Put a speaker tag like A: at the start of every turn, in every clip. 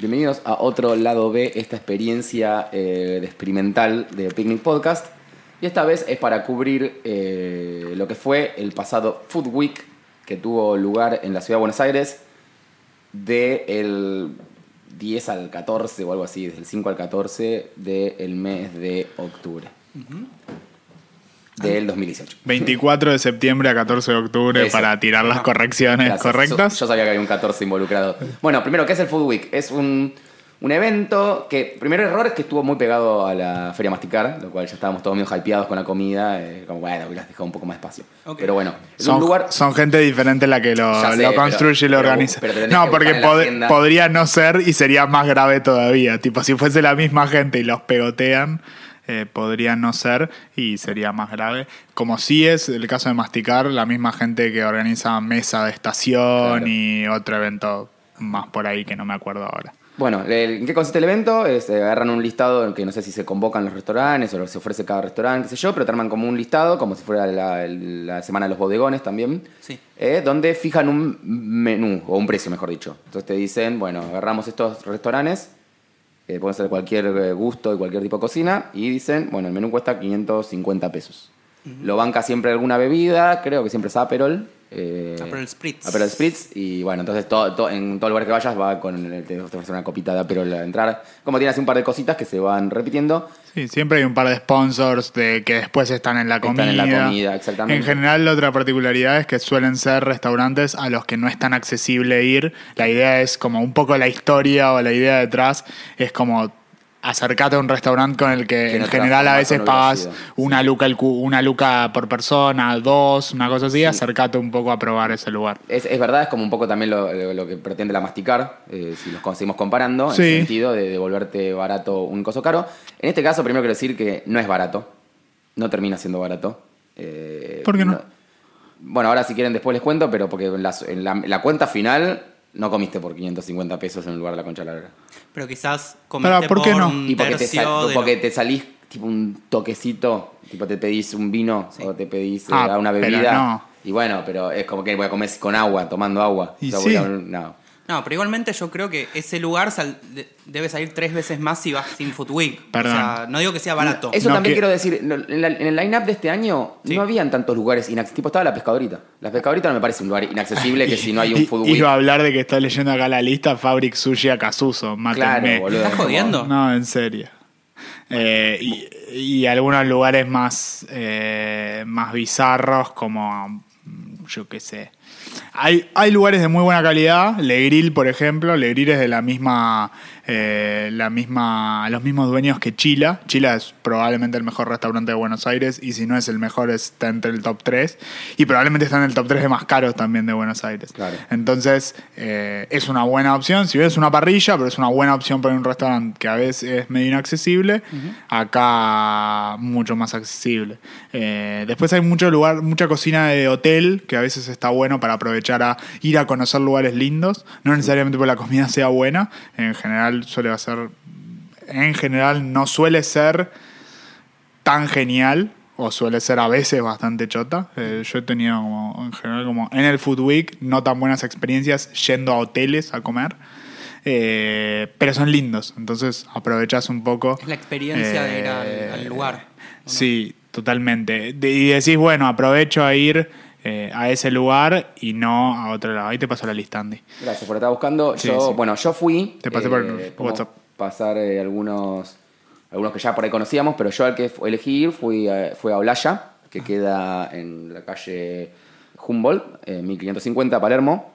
A: Bienvenidos a otro lado B, esta experiencia eh, de experimental de Picnic Podcast. Y esta vez es para cubrir eh, lo que fue el pasado Food Week que tuvo lugar en la ciudad de Buenos Aires del 10 al 14 o algo así, desde el 5 al 14 del mes de octubre. Del 2018.
B: 24 de septiembre a 14 de octubre
A: Eso.
B: para tirar las correcciones
A: Gracias.
B: correctas.
A: Yo, yo sabía que había un 14 involucrado. Bueno, primero, ¿qué es el Food Week? Es un, un evento que, primer error es que estuvo muy pegado a la Feria Masticar, lo cual ya estábamos todos medio hypeados con la comida, eh, como bueno, hubieras dejado un poco más espacio.
C: Ok.
A: Pero bueno, es
B: Son,
A: un lugar...
B: son gente diferente la que lo,
A: sé,
B: lo
A: pero-
B: construye y lo
A: pero-
B: organiza.
A: pero
B: no,
A: que
B: porque pod-
A: agenda.
B: podría no ser y sería más grave todavía. Tipo, si fuese la misma gente y los pegotean, eh, podría no ser y sería más grave. Como sí es el caso de Masticar, la misma gente que organiza Mesa de Estación
A: Claro.
B: y otro evento más por ahí que no me acuerdo ahora.
A: Bueno, ¿en qué consiste el evento? Es, eh, agarran un listado en que no sé si se convocan los restaurantes o se ofrece cada restaurante, qué sé yo, pero te arman como un listado, como si fuera la semana de los bodegones también,
C: Sí.
A: eh, donde fijan un menú, o un precio, mejor dicho. Entonces te dicen, bueno, agarramos estos restaurantes, eh, pueden ser cualquier eh, gusto y cualquier tipo de cocina, y dicen, bueno, el menú cuesta 550 pesos. Lo banca siempre alguna bebida, creo que siempre es Aperol. eh,
C: Aperol Spritz.
A: Aperol Spritz, y bueno, entonces todo, todo- en todo lugar que vayas va con el, te ofrecen una copita de Aperol a entrar. Como tiene así un par de cositas que se van repitiendo.
B: Sí, siempre hay un par de sponsors de que después están en la
A: Están
B: comida.
A: en la comida, exactamente.
B: En general, la otra particularidad es que suelen ser restaurantes a los que no es tan accesible ir. La idea es como un poco la historia o la idea detrás es como acercate a un restaurante con el que,
A: Que en
B: general a veces pagas una luca, una luca por persona, dos, una cosa así, acercate un poco a probar ese lugar.
A: Es, es verdad, es como un poco también lo, que pretende la masticar, eh, si los conseguimos comparando, en
B: Sí.
A: el sentido de devolverte barato un coso caro. En este caso, primero quiero decir que no es barato. No termina siendo barato. Eh,
B: ¿Por qué no?
A: Bueno, ahora si quieren después les cuento, pero porque en la, en la- en la cuenta final no comiste por 550 pesos en el lugar de la concha larga.
C: Pero quizás comiste
B: Pará, ¿por qué no?
C: un
A: Y porque te,
C: tercio
A: sal-
C: de
A: porque
C: lo-
A: te salís tipo un toquecito, tipo te pedís un vino
C: Sí.
A: o te pedís eh,
B: Ah,
A: una
B: pero
A: bebida.
B: no.
A: Y bueno, pero es como que voy a comer con agua, tomando agua.
B: Y
A: O sea, voy
B: sí.
A: a no.
C: No, pero igualmente yo creo que ese lugar sal- de- debe salir tres veces más si vas sin Food Week.
B: Perdón.
C: O sea, no digo que sea barato.
A: Eso
B: No,
A: también
B: que-
A: quiero decir, en, la- en el line-up de este año
C: Sí.
A: no habían tantos lugares inaccesibles. Tipo, estaba la pescadorita. La pescadorita no me parece un lugar inaccesible que si no hay un food week.
B: Iba a hablar de que estoy leyendo acá la lista Fabric Sushi a Casuso.
A: Claro, boludo.
C: ¿Estás jodiendo?
B: No, en serio. Eh, y, y algunos lugares más, eh, más bizarros, como yo qué sé. Hay, hay lugares de muy buena calidad. Le Grill, por ejemplo. Le Grill es de la misma, eh, la misma, los mismos dueños que Chila. Chila es probablemente el mejor restaurante de Buenos Aires y si no es el mejor está entre el top 3. Y probablemente está en el top 3 de más caros también de Buenos Aires.
A: Claro.
B: Entonces, eh, es una buena opción. Si bien es una parrilla, pero es una buena opción para un restaurante que a veces es medio inaccesible, acá mucho más accesible. Eh, después hay mucho lugar, mucha cocina de hotel que a veces está bueno para aprovechar a ir a conocer lugares lindos. No necesariamente porque la comida sea buena. En general suele ser. En general no suele ser tan genial o suele ser a veces bastante chota. Eh, yo he tenido como, en general como en el Food Week no tan buenas experiencias yendo a hoteles a comer. Eh, pero son lindos, entonces aprovechas un poco.
C: Es la experiencia de ir al-
B: Eh,
C: al lugar.
B: Sí, totalmente. Y decís, bueno, aprovecho a ir eh, a ese lugar y no a otro lado. Ahí te paso la lista, Andy.
A: Gracias por estar buscando.
B: Sí,
A: yo,
B: sí.
A: Bueno, yo fui.
B: Te pasé por
A: podemos
B: WhatsApp.
A: pasar eh, algunos, algunos que ya por ahí conocíamos, pero yo al que elegí ir fui, a- fui a Olaya, que queda en la calle Humboldt, eh, 1550, Palermo.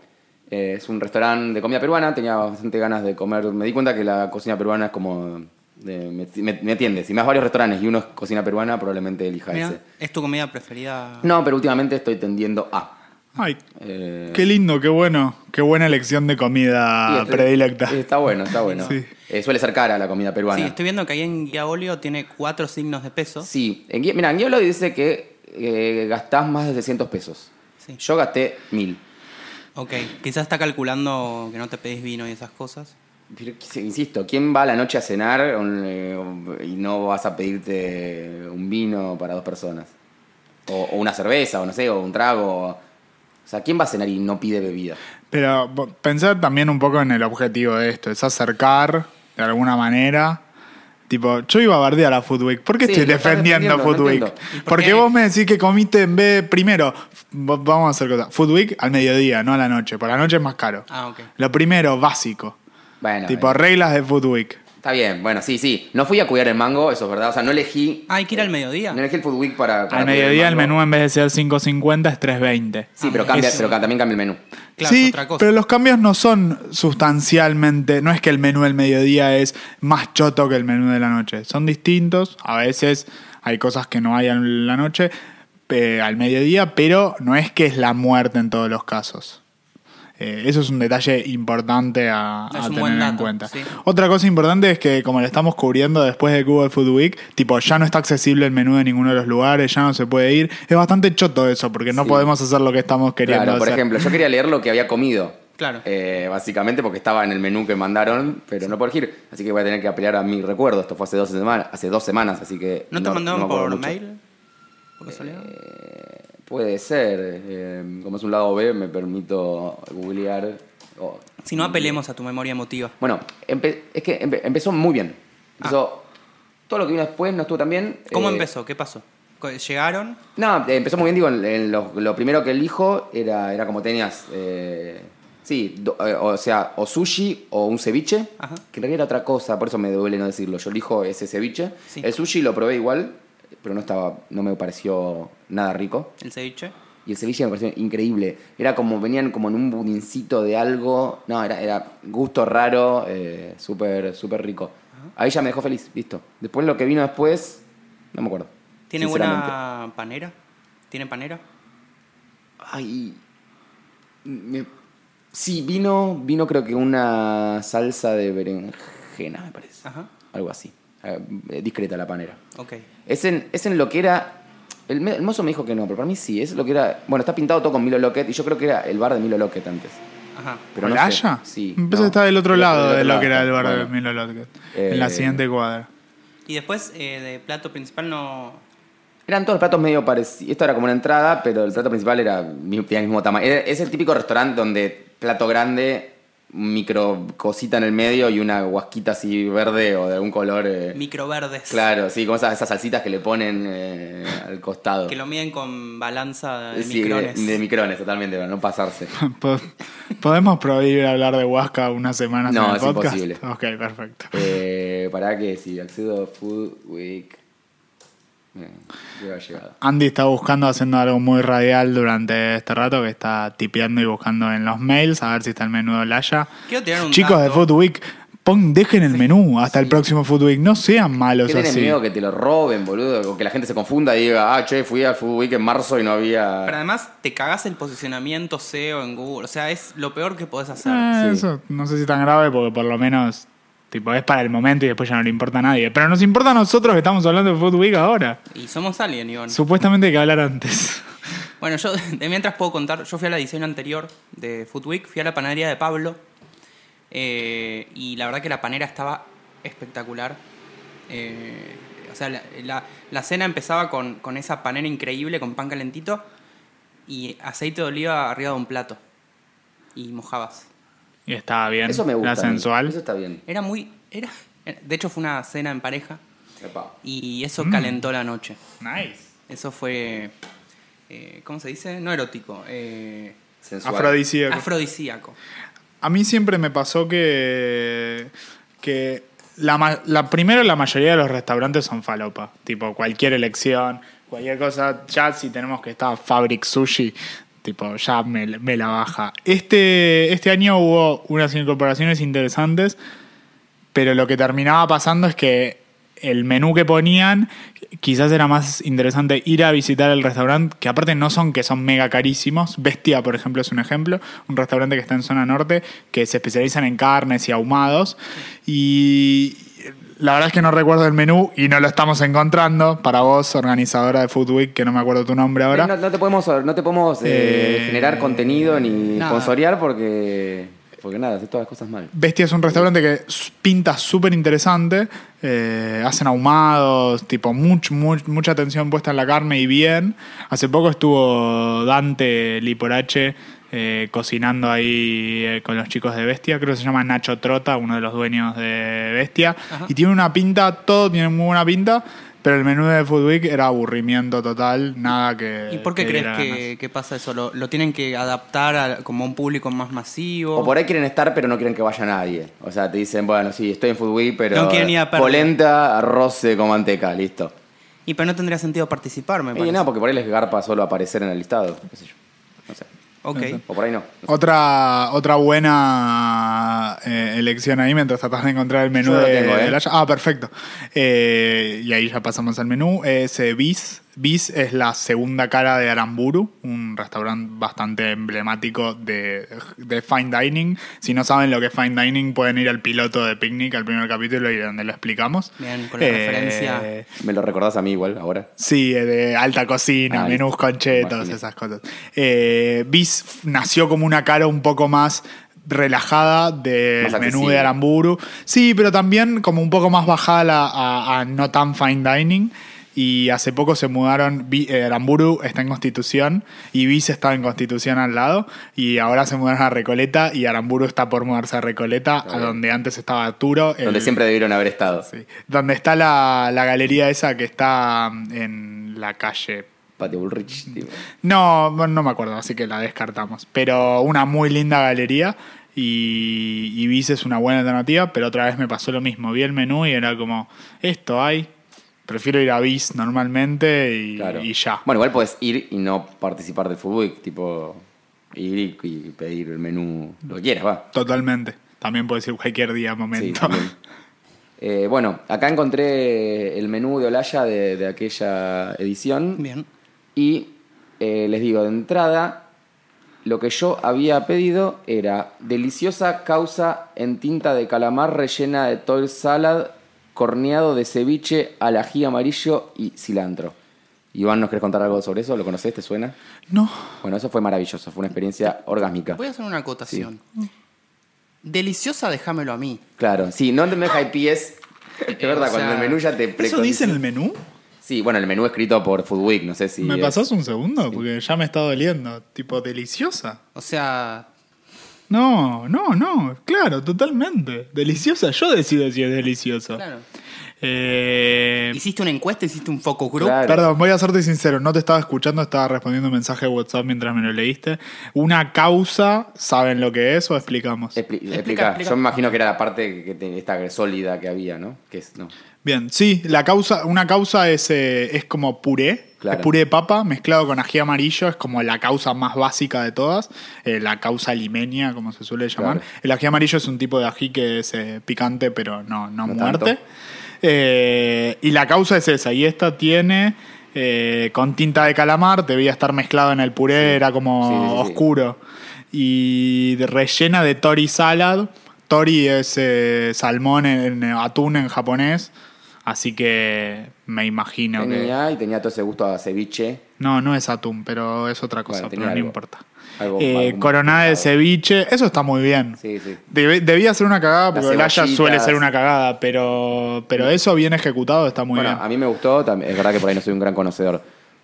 A: Eh, es un restaurante de comida peruana, tenía bastante ganas de comer. Me di cuenta que la cocina peruana es como. De- me, me, me atiende. Si me das varios restaurantes y uno es cocina peruana, probablemente elija
C: Mira,
A: ese.
C: ¿Es tu comida preferida?
A: No, pero últimamente estoy tendiendo a.
B: Ay,
A: Eh,
B: qué lindo, qué bueno. Qué buena elección de comida
A: este-
B: predilecta.
A: Está bueno, está bueno.
B: Sí.
A: Eh, suele ser cara la comida peruana.
C: Sí, estoy viendo que ahí en Guía Olio tiene cuatro signos de peso.
A: Sí, en, mira, en Guiolo dice que eh, gastás más de 600 pesos.
C: Sí.
A: Yo gasté 1000.
C: Ok, quizás está calculando que no te pedís vino y esas cosas.
A: Insisto, ¿quién va a la noche a cenar eh, y no vas a pedirte un vino para dos personas? O, o una cerveza, o no sé, o un trago. O sea, ¿quién va a cenar y no pide bebida?
B: Pero pensar también un poco en el objetivo de esto, es acercar de alguna manera. Tipo, yo iba a bardear a Food Week. ¿Por qué
A: Sí,
B: estoy defendiendo Food
A: no
B: Week?
A: entiendo.
C: ¿Y por
B: Porque vos me decís que comiste en vez primero. Vamos a hacer cosas. Food Week al mediodía, no a la noche. Por la noche es más caro.
C: Ah, ok.
B: Lo primero, básico.
A: Bueno,
B: tipo,
A: eh,
B: reglas de Food Week.
A: está bien, bueno, sí, sí. No fui a cuidar el mango, eso es verdad. O sea, no elegí.
C: Ah, hay que ir al mediodía.
A: No elegí el Food Week para. para
B: Al mediodía el
A: mango.
B: menú en vez de ser 5.50 es 3.20.
A: Sí, pero, cambia,
B: Es-
A: pero también cambia el menú.
C: Claro,
B: sí,
C: otra cosa.
B: pero los cambios no son sustancialmente, no es que el menú del mediodía es más choto que el menú de la noche, son distintos, a veces hay cosas que no hay en la noche, eh, al mediodía, pero no es que es la muerte en todos los casos. Eh, eso es un detalle importante a, tener en cuenta.
C: sí.
B: Otra cosa importante es que como lo estamos cubriendo después de Google Food Week, tipo ya no está accesible el menú de ninguno de los lugares, ya no se puede ir. Es bastante choto eso, porque no
A: Sí.
B: podemos hacer lo que estamos queriendo
A: Claro, por
B: hacer.
A: ejemplo, yo quería leer lo que había comido.
C: Claro.
A: Eh, básicamente porque estaba en el menú que mandaron, pero no por elegir. Así que voy a tener que apelar a mi recuerdo. Esto fue hace dos semanas, hace dos semanas, así que.
C: ¿No te mandaron
A: acuerdo
C: por
A: mucho.
C: mail? ¿Por casualidad?
A: Puede ser. eh, como es un lado B, me permito googlear. o-
C: Si no, apelemos a tu memoria emotiva.
A: Bueno, es que empe- empezó muy bien. Empezó. Todo lo que vino después no estuvo tan bien.
C: ¿Cómo
A: Eh,
C: empezó? ¿Qué pasó? ¿Llegaron?
A: No, eh, empezó muy bien, digo, en, en lo, lo primero que elijo era, era como tenías, eh, sí, do- eh, o sea, o sushi o un ceviche,
C: Ajá.
A: que en realidad era otra cosa, por eso me duele no decirlo. Yo elijo ese ceviche.
C: Sí.
A: El sushi lo probé igual, pero no estaba, no me pareció nada rico.
C: ¿El ceviche?
A: Y el ceviche me pareció increíble. Era como, venían como en un budincito de algo. No, era, era gusto raro, eh, súper, súper rico. Ahí ya me dejó feliz, listo. Después lo que vino después, no me acuerdo.
C: ¿Tiene buena panera? ¿Tiene panera?
A: Ay. me- sí, vino, vino creo que una salsa de berenjena, me parece.
C: Ajá.
A: Algo así. Eh, discreta la panera.
C: Ok.
A: Es en, es en lo que era. El, el mozo me dijo que no, pero para mí sí. Es lo que era. Bueno, está pintado todo con Milo Lockett y yo creo que era el bar de Milo Lockett antes.
C: Ajá.
A: Pero no sé. Sí.
B: Empezó
A: no.
B: a estar del otro lado de lo que era el bar de
A: bueno.
B: Milo Lockett.
A: Eh,
B: en la siguiente cuadra.
C: Y después, eh, de plato principal no...
A: Eran todos platos medio parecidos. Esto era como una entrada, pero el plato principal era tenía el mismo tamaño. Es el típico restaurante donde plato grande, micro cosita en el medio y una guasquita así verde o de algún color. eh,
C: Microverdes.
A: Claro, sí, como esas, esas salsitas que le ponen eh, al costado.
C: Que lo miden con balanza de
A: Sí,
C: micrones.
A: De, de micrones, totalmente, para no pasarse.
B: Po- ¿Podemos prohibir hablar de Huasca unas semanas
A: No,
B: en el
A: es
B: podcast?
A: imposible.
B: Ok, perfecto.
A: Eh, para que si accedo a Food Week. Eh, ya ha llegado.
B: Andy está buscando, haciendo algo muy radial durante este rato, que está tipeando y buscando en los mails a ver si está el menú de Olaya.
C: Quiero tirar un
B: Chicos de. Food Week, pon, dejen el menú hasta el próximo Food Week. No sean malos
A: ¿Qué
B: así.
A: miedo que te lo roben, boludo? O que la gente se confunda y diga, ah, che, fui al Food Week en marzo y no había.
C: Pero además te cagás el posicionamiento SEO en Google. O sea, es lo peor que podés hacer.
B: Eh,
A: Sí.
B: Eso no sé si tan grave porque por lo menos tipo es para el momento y después ya no le importa a nadie. Pero nos importa a nosotros que estamos hablando de Food Week ahora.
C: Y somos Alien, Iván.
B: Supuestamente hay que hablar antes.
C: Bueno, yo de mientras puedo contar, yo fui a la edición anterior de Food Week, fui a la panadería de Pablo eh, y la verdad que la panera estaba espectacular. Eh, o sea, la, la- la cena empezaba con, con esa panera increíble, con pan calentito y aceite de oliva arriba de un plato. Y mojabas.
B: Y estaba bien.
A: Eso me gusta.
B: La
A: a mí.
B: sensual.
A: Eso está bien.
C: Era muy... Era, de hecho fue una cena en pareja
A: Epa.
C: y eso
B: Mm.
C: calentó la noche.
B: Nice.
C: Eso fue... eh, ¿Cómo se dice? No erótico. Eh,
A: Sensual.
B: Afrodisíaco.
C: afrodisíaco.
B: A mí siempre me pasó que. que la, la- primero, la mayoría de los restaurantes son falopa. Tipo, cualquier elección, cualquier cosa. Ya si tenemos que estar Fabric Sushi, tipo, ya me, la baja. Este, este año hubo unas incorporaciones interesantes, pero lo que terminaba pasando es que el menú que ponían, quizás era más interesante ir a visitar el restaurante, que aparte no son que son mega carísimos. Bestia, por ejemplo, es un ejemplo. Un restaurante que está en zona norte, que se especializan en carnes y ahumados. Y la verdad es que no recuerdo el menú y no lo estamos encontrando. Para vos, organizadora de Food Week, que no me acuerdo tu nombre ahora.
A: No, no te podemos, no te podemos eh,
B: Eh,
A: generar contenido ni
C: nada.
A: sponsorear porque. Porque nada, haces todas las cosas mal.
B: Bestia es un restaurante que pinta súper interesante. eh, hacen ahumados, tipo, much, much- mucha atención puesta en la carne y bien. Hace poco estuvo Dante Liporache eh, cocinando ahí eh, con los chicos de Bestia. Creo que se llama Nacho Trota, uno de los dueños de Bestia.
C: Ajá.
B: Y tiene una pinta, todo tiene muy buena pinta. Pero el menú de Food Week era aburrimiento total, nada que.
C: ¿Y por qué
B: que
C: crees que, pasa eso? ¿Lo, lo tienen que adaptar a, como a un público más masivo?
A: O por ahí quieren estar, pero no quieren que vaya nadie. O sea, te dicen, bueno, sí, estoy en Food Week, pero.
C: No quieren ir a perder.
A: Polenta, arroz con manteca, listo.
C: Y pero no tendría sentido participar, me
A: Y
C: parece.
A: no, porque por ahí les garpa solo aparecer en el listado, qué sé yo.
C: Ok.
A: O por ahí no.
B: Otra, otra buena eh, elección ahí mientras tratas de encontrar el menú
A: Yo lo
B: de,
A: tengo, ¿eh?
B: de la- Ah, perfecto. Eh, y ahí ya pasamos al menú. Es eh, Bis. Bis es la segunda cara de Aramburu, un restaurante bastante emblemático de, de fine dining. Si no saben lo que es fine dining, pueden ir al piloto de Picnic, al primer capítulo, y donde lo explicamos.
C: Bien, con la
B: Eh,
C: referencia.
A: Me lo recordás a mí igual ahora.
B: Sí, eh, de alta cocina,
A: Ah,
B: menús con chetos,
A: imaginé.
B: esas cosas. Eh, Bis nació como una cara un poco más relajada del menú de Aramburu. Sí, pero también como un poco más bajada a, la- a- a no tan fine dining. Y hace poco se mudaron, eh, Aramburu está en Constitución y Bis está en Constitución al lado. Y ahora se mudaron a Recoleta y Aramburu está por mudarse a Recoleta, a donde antes estaba Arturo.
A: Donde
B: el-
A: siempre debieron haber estado.
B: Sí. Donde está la, la galería esa que está mm, en la calle.
A: Patio Bullrich, tipo.
B: No, no me acuerdo, así que la descartamos. Pero una muy linda galería y, y Bis es una buena alternativa, pero otra vez me pasó lo mismo. Vi el menú y era como, esto hay. Prefiero ir a Bis normalmente y,
A: Claro.
B: y ya.
A: Bueno, igual puedes ir y no participar del Food Week, tipo. Ir y, y pedir el menú, lo que quieras, va.
B: Totalmente. También puedes ir cualquier día, momento.
A: Eh, bueno, acá encontré el menú de Olaya de, de aquella edición.
C: Bien.
A: Y eh, les digo, de entrada, lo que yo había pedido era deliciosa causa en tinta de calamar rellena de toil salad, corneado de ceviche, al ají amarillo y cilantro. Iván, ¿nos querés contar algo sobre eso? ¿Lo conocés? ¿Te suena?
B: no.
A: Bueno, eso fue maravilloso, fue una experiencia orgásmica.
C: Voy a hacer una acotación. Deliciosa, déjamelo a mí.
A: Claro, sí, no te me high pies. Es
C: Eh,
A: verdad,
C: o
A: cuando el menú ya te
B: ¿Eso dice en el menú?
A: Sí, bueno, el menú escrito por Food Week, no sé si.
B: ¿Me
A: es-
B: pasás un segundo? Porque ya me está doliendo. Tipo, deliciosa.
C: O sea,
B: No, no, no, claro, totalmente. Deliciosa, yo decido si es deliciosa.
C: claro.
B: Eh,
C: Hiciste una encuesta, hiciste un focus group.
A: Claro.
B: perdón, voy a serte sincero, no te estaba escuchando, estaba respondiendo un mensaje de WhatsApp mientras me lo leíste. Una causa, ¿saben lo que es o explicamos?
A: Expli- explica,
C: explica.
A: Yo me imagino que era la parte que te- esta sólida que había, ¿no? Que es, no.
B: Bien, sí, la causa, una causa es, eh, es como puré,
A: Claro.
B: es puré de papa mezclado con ají amarillo, es como la causa más básica de todas, eh, la causa limeña, como se suele llamar.
A: Claro.
B: El ají amarillo es un tipo de ají que es eh, picante, pero no, no,
A: No
B: muerte. y la causa es esa, y esta tiene con tinta de calamar, debía estar mezclado en el puré, era como
A: Sí, sí, sí.
B: oscuro. Y rellena de tori salad. Tori es salmón en, en atún en japonés. Así que me imagino que.
A: Tenía y tenía todo ese gusto a ceviche.
B: No, no es atún, pero es otra cosa,
A: Bueno,
B: pero no importa.
A: Algo-
B: Eh,
A: algo
B: coronada de ceviche, eso está muy bien.
A: Sí, sí.
B: Debe- debía ser una cagada, porque Olaya
A: cebollitas.
B: suele ser una cagada, pero, pero eso bien ejecutado está muy
A: bueno,
B: bien.
A: a mí me gustó, es verdad que por ahí no soy un gran conocedor.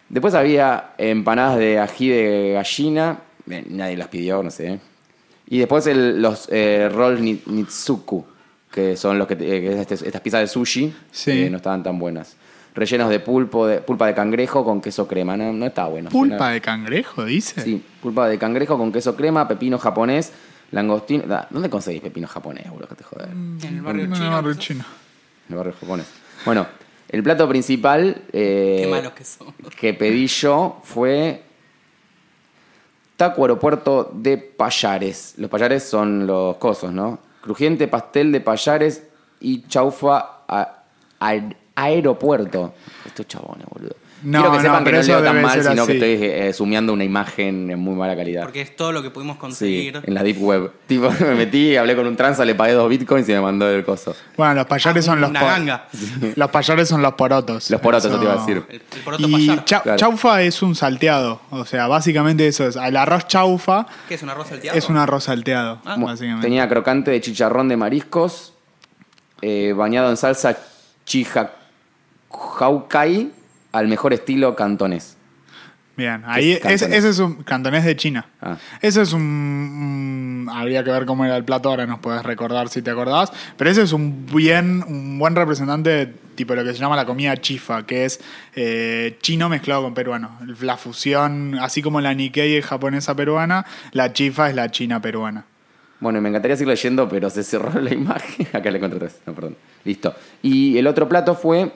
A: Después había empanadas de ají de gallina, nadie las pidió, no sé. Y después el- los eh, roll ni- nitsuku, que son los que, eh, que este- estas piezas de sushi,
B: Sí.
A: que no estaban tan buenas. Rellenos de pulpo, de pulpa de cangrejo con queso crema, no, no estaba bueno.
B: Pulpa
A: Suena-
B: de cangrejo, dice.
A: Sí, pulpa de cangrejo con queso crema, pepino japonés, langostino. Da, ¿Dónde conseguís pepino japonés, boludo? Que te joder.
C: En el barrio
B: No,
C: chino.
B: no,
C: quizás.
B: chino.
A: En el barrio japonés. Bueno, el plato principal eh,
C: Qué malos que son.
A: que pedí yo fue taco aeropuerto de payares. Los payares son los cosos, ¿no? Crujiente pastel de payares y chaufa a- a- aeropuerto. Estos chabones, boludo.
B: No,
A: Quiero que
B: no,
A: sepan que
B: pero
A: no leo tan mal, sino que
B: así.
A: estoy eh, sumiendo una imagen en muy mala calidad.
C: Porque es todo lo que pudimos
A: Sí,
C: conseguir.
A: en la deep web. Tipo, me metí, hablé con un tranza, le pagué dos bitcoins y me mandó el coso.
B: Bueno, los payares son los
C: Una ganga.
B: Los payares son los porotos.
A: Los porotos, eso te iba a decir.
C: El, el poroto
B: Y
C: payar.
B: chau-
A: Claro.
B: chaufa es un salteado. O sea, básicamente eso es. El arroz chaufa
C: ¿Qué es un arroz salteado?
B: es un arroz salteado.
C: Ah.
B: Básicamente.
A: Tenía crocante de chicharrón de mariscos, eh, bañado en salsa chihaucay al mejor estilo cantonés.
B: Bien, ahí
A: es
B: ese es un cantonés de China.
A: Ah.
B: Ese es un, habría que ver cómo era el plato, ahora nos puedes recordar si te acordás, pero ese es un bien un buen representante de tipo lo que se llama la comida chifa, que es eh, chino mezclado con peruano. La fusión, así como la Nikkei es japonesa peruana, la chifa es la china peruana.
A: Bueno, me encantaría seguir leyendo, pero se cerró la imagen. Acá le encontré tres. No, perdón. Listo. Y el otro plato fue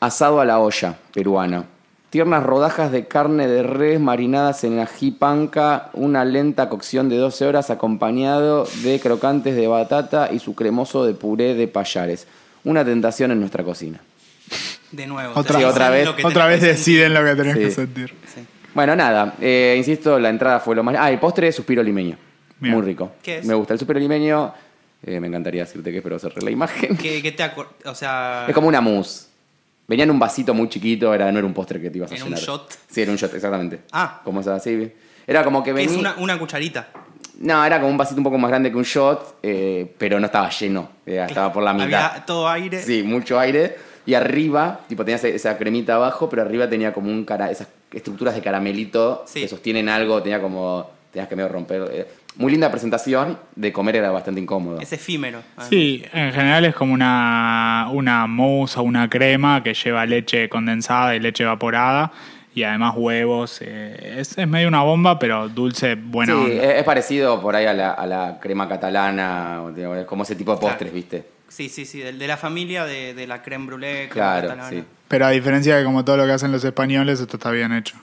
A: asado a la olla peruana. Tiernas rodajas de carne de res marinadas en ají panca, una lenta cocción de 12 horas acompañado de crocantes de batata y su cremoso de puré de payares. Una tentación en nuestra cocina.
C: De nuevo.
B: Otra-
A: Sí, otra vez-
B: Otra vez deciden lo que tenés
A: Sí.
B: que sentir.
C: Sí.
A: Bueno, nada, eh, insisto, la entrada fue lo más... Ah, el postre es suspiro limeño.
B: Bien.
A: Muy rico.
C: ¿Qué es?
A: Me gusta el suspiro limeño. eh, me encantaría decirte que pero cerré la imagen.
C: ¿Qué, qué te O sea.
A: Es como una mousse. Venía en un vasito muy chiquito, era, no era un postre que te ibas a
C: ¿En un shot?
A: Sí, era un shot, exactamente.
C: Ah.
A: Como esa, sí. Era como que venía...
C: es una, una cucharita.
A: No, era como un vasito un poco más grande que un shot, eh, pero no estaba lleno. eh, estaba por la mitad.
C: Había todo aire.
A: Sí, mucho aire. Y arriba, tipo, tenías esa cremita abajo, pero arriba tenía como un cara, esas estructuras de caramelito
C: Sí.
A: que sostienen algo, tenía como, tenías que medio romper. eh. Muy linda presentación, de comer era bastante incómodo.
C: Es efímero. además.
B: Sí, en general es como una, una mousse o una crema que lleva leche condensada y leche evaporada y además huevos. eh, es, es medio una bomba, pero dulce, buena
A: sí,
B: onda.
A: es, es parecido por ahí a la, a la crema catalana, de- como ese tipo de
C: Claro.
A: postres, ¿viste?
C: Sí, sí, sí. del- De, la familia de, de la creme brûlée. crema
A: Claro,
C: catalana.
A: sí.
B: Pero a diferencia de como todo lo que hacen los españoles, esto está bien hecho.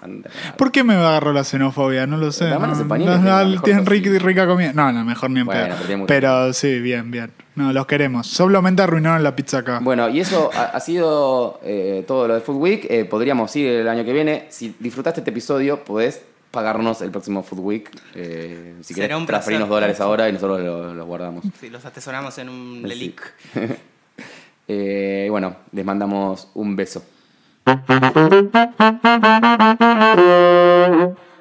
B: ¿Por qué me agarró la xenofobia? No lo sé. No,
A: los españoles
B: no,
A: tienen
B: no, rica, comida. No, no, mejor ni en
A: Bueno,
B: pedo.
A: pero
B: sí, bien, bien. No, los queremos. Solamente arruinaron la pizza acá.
A: Bueno, y eso ha, ha sido eh, todo lo de Food Week. Eh, podríamos ir el año que viene. Si disfrutaste este episodio, podés pagarnos el próximo Food Week. Eh, si
C: Será
A: querés transferirnos dólares ahora y nosotros los los guardamos.
C: Sí, los atesoramos en un
A: Sí.
C: Lelic.
A: Eh, bueno, les mandamos un beso.